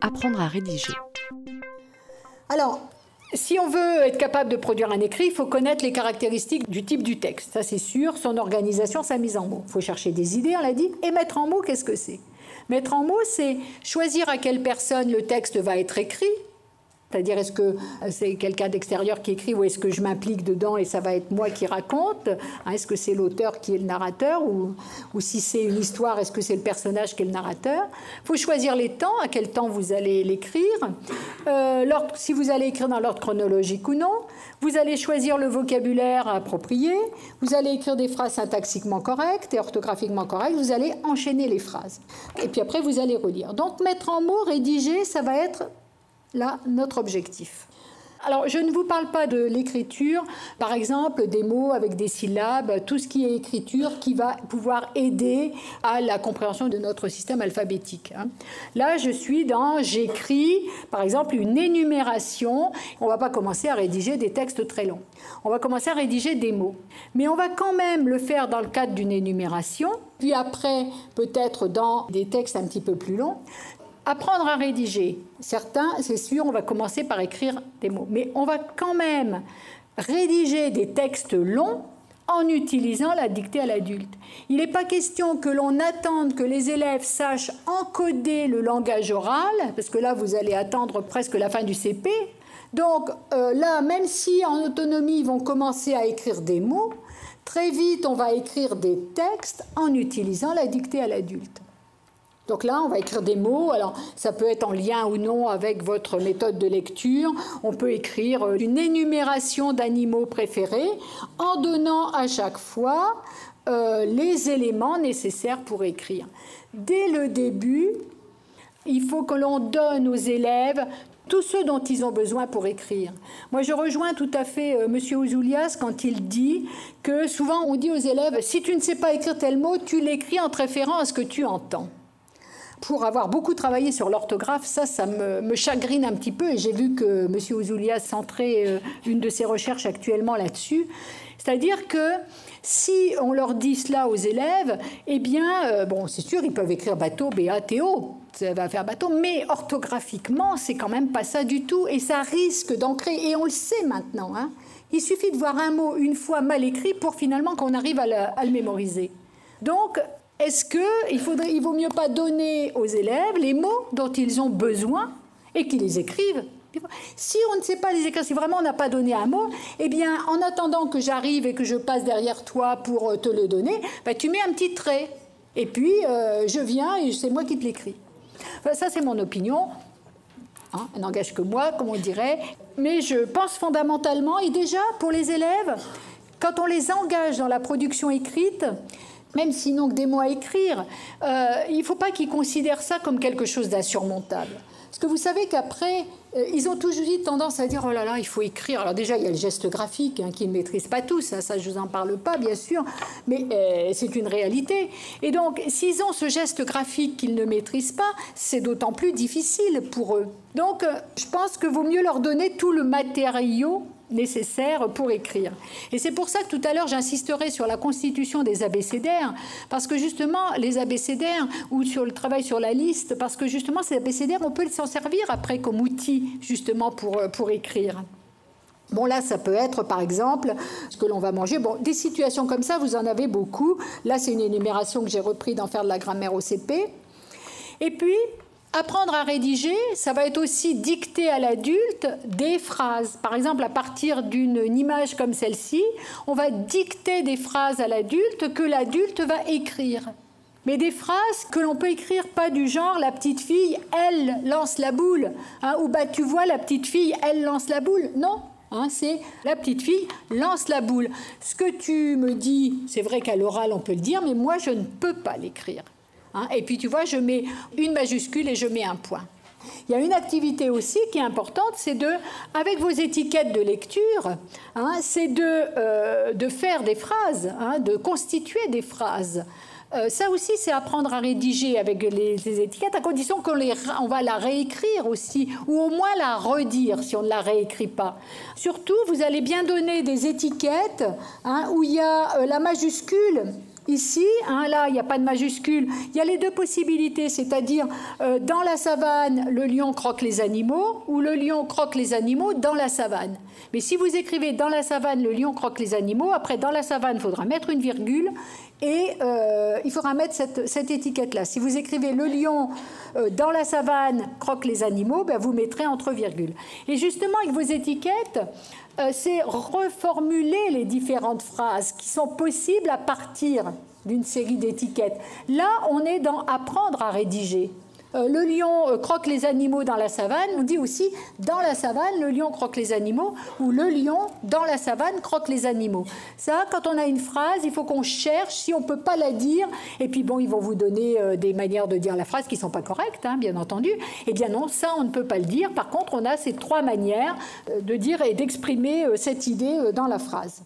Apprendre à rédiger. Alors, si on veut être capable de produire un écrit, il faut connaître les caractéristiques du type du texte. Ça, c'est sûr. Son organisation, sa mise en mots. Il faut chercher des idées, on l'a dit. Et mettre en mots, qu'est-ce que c'est? Mettre en mots, c'est choisir à quelle personne le texte va être écrit, c'est-à-dire, est-ce que c'est quelqu'un d'extérieur qui écrit ou est-ce que je m'implique dedans et ça va être moi qui raconte hein, Est-ce que c'est l'auteur qui est le narrateur ou, ou si c'est une histoire, est-ce que c'est le personnage qui est le narrateur? Il faut choisir les temps, à quel temps vous allez l'écrire, euh, si vous allez écrire dans l'ordre chronologique ou non. Vous allez choisir le vocabulaire approprié, vous allez écrire des phrases syntaxiquement correctes et orthographiquement correctes, vous allez enchaîner les phrases. Et puis après, vous allez relire. Donc mettre en mots, rédiger, ça va être là notre objectif. Alors, je ne vous parle pas de l'écriture, par exemple, des mots avec des syllabes, tout ce qui est écriture qui va pouvoir aider à la compréhension de notre système alphabétique. Hein. Là, je suis dans j'écris, par exemple, une énumération. On va pas commencer à rédiger des textes très longs. On va commencer à rédiger des mots. Mais on va quand même le faire dans le cadre d'une énumération, puis après, peut-être dans des textes un petit peu plus longs. Apprendre à rédiger, certains, c'est sûr, on va commencer par écrire des mots, mais on va quand même rédiger des textes longs en utilisant la dictée à l'adulte. Il n'est pas question que l'on attende que les élèves sachent encoder le langage oral, parce que là, vous allez attendre presque la fin du CP. Donc euh, là, même si en autonomie, ils vont commencer à écrire des mots, très vite, on va écrire des textes en utilisant la dictée à l'adulte. Donc là, on va écrire des mots. Alors, ça peut être en lien ou non avec votre méthode de lecture. On peut écrire euh, une énumération d'animaux préférés en donnant à chaque fois euh, les éléments nécessaires pour écrire. Dès le début, il faut que l'on donne aux élèves tout ce dont ils ont besoin pour écrire. Moi, je rejoins tout à fait euh, M. Ouzoulias quand il dit que souvent on dit aux élèves, si tu ne sais pas écrire tel mot, tu l'écris en te référant à ce que tu entends pour avoir beaucoup travaillé sur l'orthographe, ça, ça me, chagrine un petit peu. Et j'ai vu que M. Ouzoulia centrait euh, une de ses recherches actuellement là-dessus. C'est-à-dire que si on leur dit cela aux élèves, eh bien, euh, bon, c'est sûr, ils peuvent écrire bateau, B-A-T-O, ça va faire bateau, mais orthographiquement, c'est quand même pas ça du tout, et ça risque d'ancrer, et on le sait maintenant. Hein. Il suffit de voir un mot une fois mal écrit pour finalement qu'on arrive à le mémoriser. Donc, est-ce qu'il il vaut mieux pas donner aux élèves les mots dont ils ont besoin et qu'ils les écrivent? Si on ne sait pas les écrire, si vraiment on n'a pas donné un mot, eh bien, en attendant que j'arrive et que je passe derrière toi pour euh, te le donner, bah, tu mets un petit trait. Et puis, euh, je viens et c'est moi qui te l'écris. ça, c'est mon opinion. Hein, elle n'engage que moi, comme on dirait. Mais je pense fondamentalement, et déjà pour les élèves, quand on les engage dans la production écrite, même sinon que des mots à écrire, euh, il ne faut pas qu'ils considèrent ça comme quelque chose d'insurmontable. Parce que vous savez qu'après, euh, ils ont toujours eu tendance à dire oh là là, il faut écrire. Alors déjà, il y a le geste graphique hein, qu'ils ne maîtrisent pas tous, hein, ça je vous en parle pas bien sûr, mais euh, c'est une réalité. Et donc, s'ils ont ce geste graphique qu'ils ne maîtrisent pas, c'est d'autant plus difficile pour eux. Donc, je pense que vaut mieux leur donner tout le matériau nécessaires pour écrire. Et c'est pour ça que tout à l'heure j'insisterai sur la constitution des abécédaires, parce que justement les abécédaires, ou sur le travail sur la liste, parce que justement ces abécédaires, on peut s'en servir après comme outil justement pour, euh, pour écrire. Bon, là, ça peut être, par exemple, ce que l'on va manger. Bon, des situations comme ça, vous en avez beaucoup. Là, c'est une énumération que j'ai repris d'en faire de la grammaire au CP. Et puis, Apprendre à rédiger, ça va être aussi dicter à l'adulte des phrases. Par exemple, à partir d'une image comme celle-ci, on va dicter des phrases à l'adulte que l'adulte va écrire. Mais des phrases que l'on peut écrire pas du genre la petite fille, elle lance la boule, hein, ou bah tu vois la petite fille, elle lance la boule. Non, hein, c'est la petite fille lance la boule. Ce que tu me dis, c'est vrai qu'à l'oral on peut le dire, mais moi je ne peux pas l'écrire. Hein. Et puis tu vois, je mets une majuscule et je mets un point. Il y a une activité aussi qui est importante, c'est de, avec vos étiquettes de lecture, hein, c'est de, euh, de, faire des phrases, hein, de constituer des phrases. Euh, ça aussi, c'est apprendre à rédiger avec les, étiquettes, à condition qu'on on va la réécrire aussi, ou au moins la redire si on ne la réécrit pas. Surtout, vous allez bien donner des étiquettes où il y a euh, la majuscule Ici, hein, là, il n'y a pas de majuscule. Il y a les deux possibilités, c'est-à-dire euh, dans la savane, le lion croque les animaux ou le lion croque les animaux dans la savane. Mais si vous écrivez dans la savane, le lion croque les animaux, après dans la savane, il faudra mettre une virgule et euh, il faudra mettre cette, étiquette-là. Si vous écrivez le lion euh, dans la savane croque les animaux, ben, vous mettrez entre virgules. Et justement, avec vos étiquettes, euh, c'est reformuler les différentes phrases qui sont possibles à partir d'une série d'étiquettes. Là, on est dans apprendre à rédiger. Euh, le lion euh, croque les animaux dans la savane, on dit aussi dans la savane, le lion croque les animaux, ou le lion dans la savane croque les animaux. Ça, quand on a une phrase, il faut qu'on cherche si on ne peut pas la dire, et puis bon, ils vont vous donner euh, des manières de dire la phrase qui ne sont pas correctes, hein, bien entendu. Eh bien non, ça, on ne peut pas le dire. Par contre, on a ces trois manières de dire et d'exprimer cette idée dans la phrase.